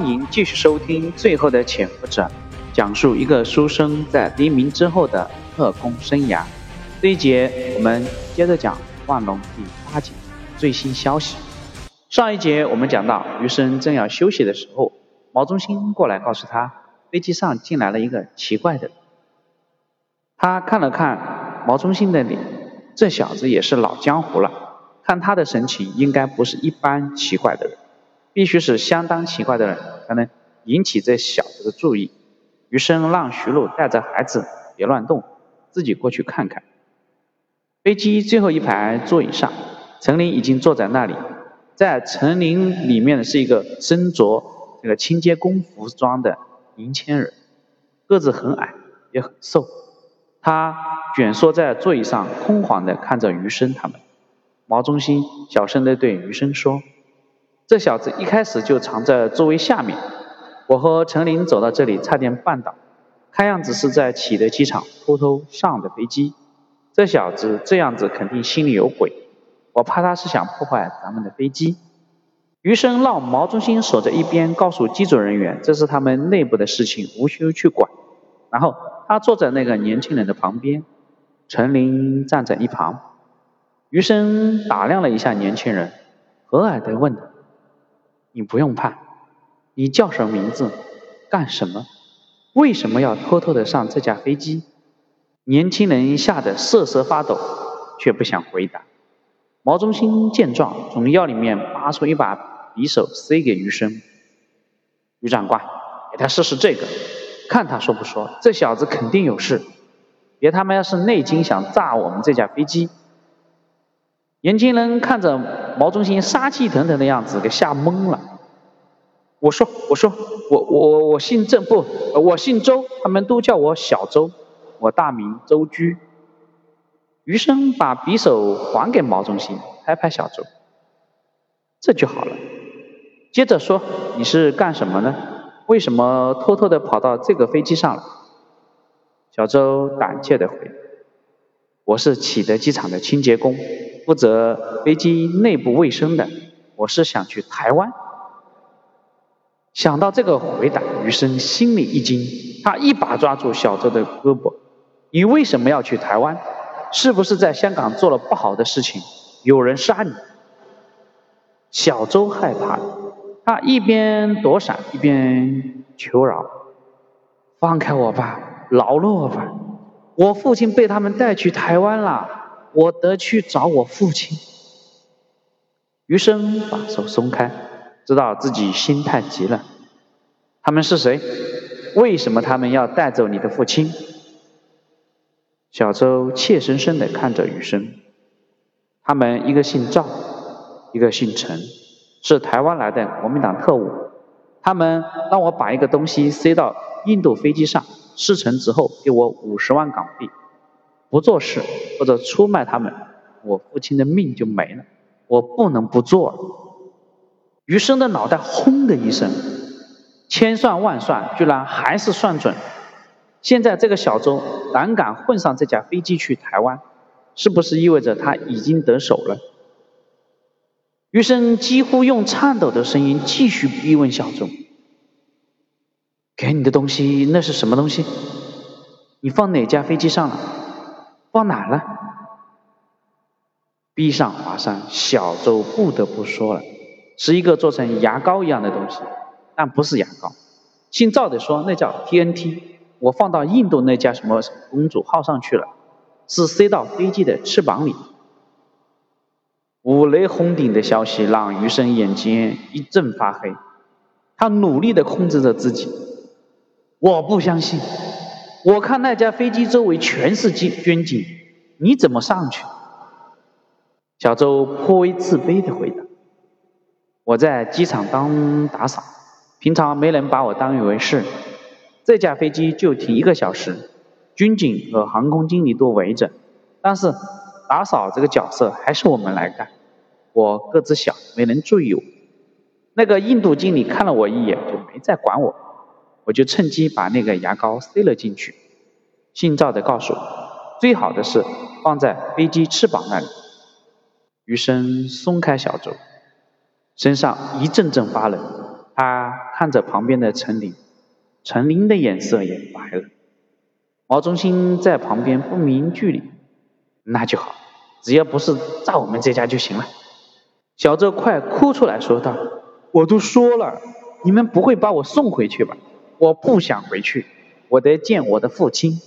欢迎继续收听《最后的潜伏者》，讲述一个书生在黎明之后的特工生涯。这一节我们接着讲《万龙》第八集最新消息。上一节我们讲到，余生正要休息的时候，毛中心过来告诉他，飞机上进来了一个奇怪的人。他看了看毛中心的脸，这小子也是老江湖了，看他的神情，应该不是一般奇怪的人。必须是相当奇怪的人才能引起这小子的注意。余生让徐璐带着孩子别乱动，自己过去看看。飞机最后一排座椅上，陈林已经坐在那里。在陈林里面的是一个身着这个清洁工服装的年轻人，个子很矮，也很瘦。他蜷缩在座椅上，空晃地看着余生他们。毛中心小声地对余生说。这小子一开始就藏在座位下面，我和陈林走到这里差点绊倒，看样子是在启德机场偷偷上的飞机。这小子这样子肯定心里有鬼，我怕他是想破坏咱们的飞机。余生让毛中心守在一边，告诉机组人员这是他们内部的事情，无需去管。然后他坐在那个年轻人的旁边，陈林站在一旁。余生打量了一下年轻人，和蔼地问他。你不用怕，你叫什么名字？干什么？为什么要偷偷的上这架飞机？年轻人吓得瑟瑟发抖，却不想回答。毛中心见状，从腰里面拔出一把匕首，塞给余生。余长官，给他试试这个，看他说不说。这小子肯定有事，别他妈要是内奸想炸我们这架飞机。年轻人看着毛中心杀气腾腾的样子，给吓懵了。我说：“我说，我我我姓郑，不，我姓周，他们都叫我小周，我大名周居。”余生把匕首还给毛中心，拍拍小周：“这就好了。”接着说：“你是干什么呢？为什么偷偷的跑到这个飞机上了？”小周胆怯的回：“我是启德机场的清洁工。”负责飞机内部卫生的，我是想去台湾。想到这个回答，余生心里一惊，他一把抓住小周的胳膊：“你为什么要去台湾？是不是在香港做了不好的事情，有人杀你？”小周害怕了，他一边躲闪一边求饶：“放开我吧，饶了我吧！我父亲被他们带去台湾了。”我得去找我父亲。余生把手松开，知道自己心太急了。他们是谁？为什么他们要带走你的父亲？小周怯生生地看着余生。他们一个姓赵，一个姓陈，是台湾来的国民党特务。他们让我把一个东西塞到印度飞机上，事成之后给我五十万港币。不做事或者出卖他们，我父亲的命就没了。我不能不做了。余生的脑袋轰的一声，千算万算，居然还是算准。现在这个小周胆敢混上这架飞机去台湾，是不是意味着他已经得手了？余生几乎用颤抖的声音继续逼问小周：“给你的东西那是什么东西？你放哪架飞机上了？”放哪了？逼上华山，小周不得不说了，是一个做成牙膏一样的东西，但不是牙膏。姓赵的说那叫 TNT，我放到印度那家什么公主号上去了，是塞到飞机的翅膀里。五雷轰顶的消息让余生眼睛一阵发黑，他努力的控制着自己，我不相信。我看那架飞机周围全是军军警，你怎么上去？小周颇为自卑的回答：“我在机场当打扫，平常没人把我当一回事。这架飞机就停一个小时，军警和航空经理都围着，但是打扫这个角色还是我们来干。我个子小，没人注意我。那个印度经理看了我一眼，就没再管我。”我就趁机把那个牙膏塞了进去。姓赵的告诉我，最好的是放在飞机翅膀那里。余生松开小周，身上一阵阵发冷。他看着旁边的陈琳，陈琳的眼色也白了。毛中心在旁边不明距离，那就好，只要不是炸我们这家就行了。小周快哭出来说道：“我都说了，你们不会把我送回去吧？我不想回去，我得见我的父亲。”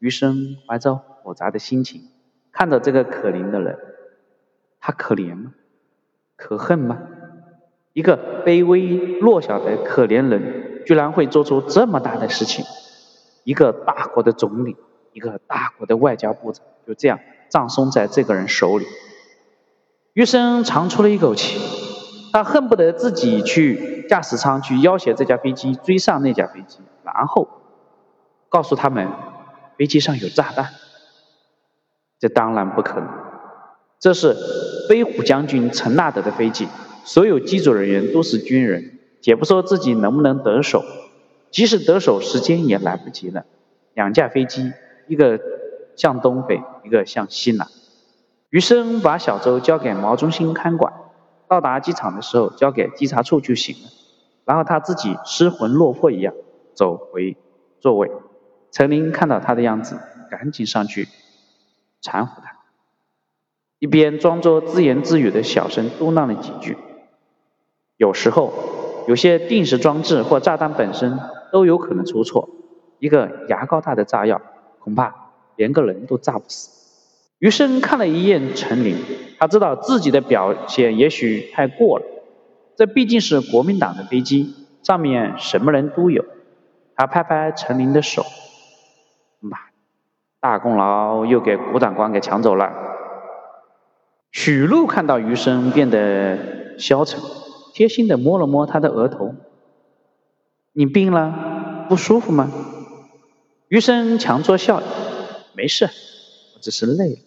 余生怀着复杂的心情，看着这个可怜的人，他可怜吗？可恨吗？一个卑微弱小的可怜人，居然会做出这么大的事情。一个大国的总理，一个大国的外交部长，就这样葬送在这个人手里。余生长出了一口气，他恨不得自己去驾驶舱去要挟这架飞机追上那架飞机，然后告诉他们飞机上有炸弹。这当然不可能，这是飞虎将军陈纳德的飞机。所有机组人员都是军人，且不说自己能不能得手，即使得手，时间也来不及了。两架飞机，一个向东北，一个向西南。余生把小周交给毛中心看管，到达机场的时候交给稽查处就行了。然后他自己失魂落魄一样走回座位。陈林看到他的样子，赶紧上去搀扶他，一边装作自言自语的小声嘟囔了几句。有时候，有些定时装置或炸弹本身都有可能出错。一个牙膏大的炸药，恐怕连个人都炸不死。余生看了一眼陈琳，他知道自己的表现也许太过了。这毕竟是国民党的飞机，上面什么人都有。他拍拍陈琳的手，妈，大功劳又给古长官给抢走了。许璐看到余生变得消沉。贴心的摸了摸他的额头，你病了，不舒服吗？余生强作笑，没事，我只是累了。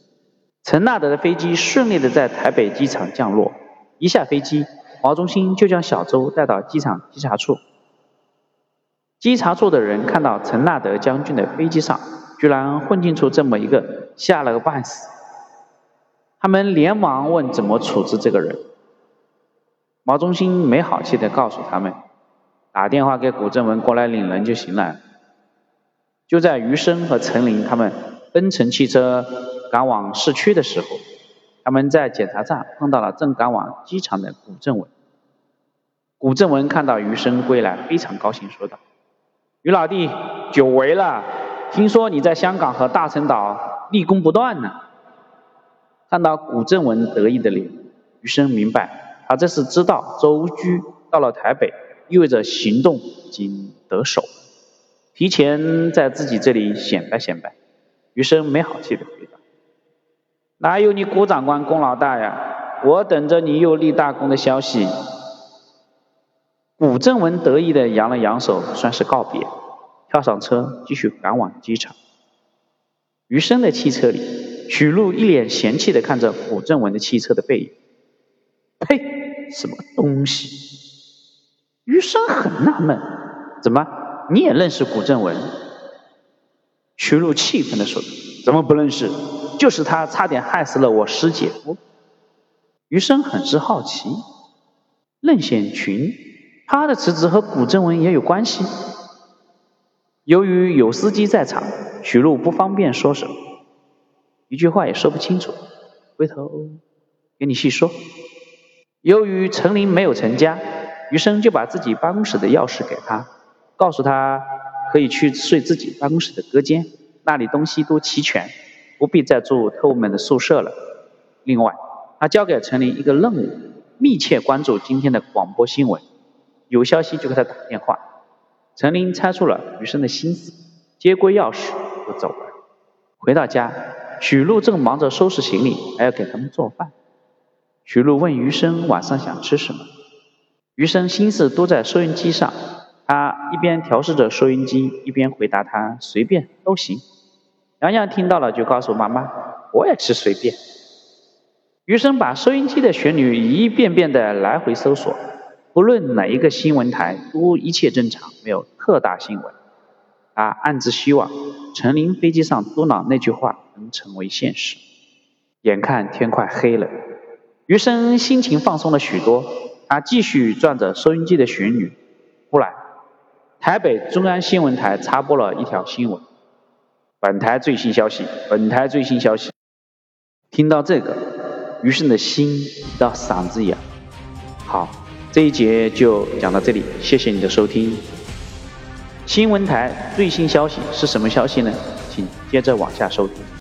陈纳德的飞机顺利的在台北机场降落，一下飞机，毛中心就将小周带到机场稽查处。稽查处的人看到陈纳德将军的飞机上居然混进出这么一个，吓了个半死。他们连忙问怎么处置这个人。毛中心没好气的告诉他们，打电话给古正文过来领人就行了。就在余生和陈林他们奔乘汽车赶往市区的时候，他们在检查站碰到了正赶往机场的古正文。古正文看到余生归来，非常高兴，说道：“余老弟，久违了，听说你在香港和大陈岛立功不断呢。”看到古正文得意的脸，余生明白。他这是知道周居到了台北，意味着行动已经得手，提前在自己这里显摆显摆。余生没好气的回答：“哪有你古长官功劳大呀？我等着你又立大功的消息。”古正文得意的扬了扬手，算是告别，跳上车继续赶往机场。余生的汽车里，许璐一脸嫌弃的看着古正文的汽车的背影。呸！什么东西？余生很纳闷，怎么你也认识古正文？徐璐气愤的说：“怎么不认识？就是他差点害死了我师姐夫。”余生很是好奇，任显群，他的辞职和古正文也有关系？由于有司机在场，许璐不方便说什么，一句话也说不清楚。回头给你细说。由于陈林没有成家，余生就把自己办公室的钥匙给他，告诉他可以去睡自己办公室的隔间，那里东西都齐全，不必再住特务们的宿舍了。另外，他交给陈林一个任务，密切关注今天的广播新闻，有消息就给他打电话。陈林猜出了余生的心思，接过钥匙就走了。回到家，许璐正忙着收拾行李，还要给他们做饭。许璐问余生晚上想吃什么，余生心思都在收音机上，他一边调试着收音机，一边回答他随便都行。洋洋听到了就告诉妈妈，我也吃随便。余生把收音机的旋律一遍遍的来回搜索，不论哪一个新闻台都一切正常，没有特大新闻。他暗自希望陈林飞机上嘟囔那句话能成为现实。眼看天快黑了。余生心情放松了许多，他继续转着收音机的旋律，忽然，台北中央新闻台插播了一条新闻：本台最新消息，本台最新消息。听到这个，余生的心到嗓子眼。好，这一节就讲到这里，谢谢你的收听。新闻台最新消息是什么消息呢？请接着往下收听。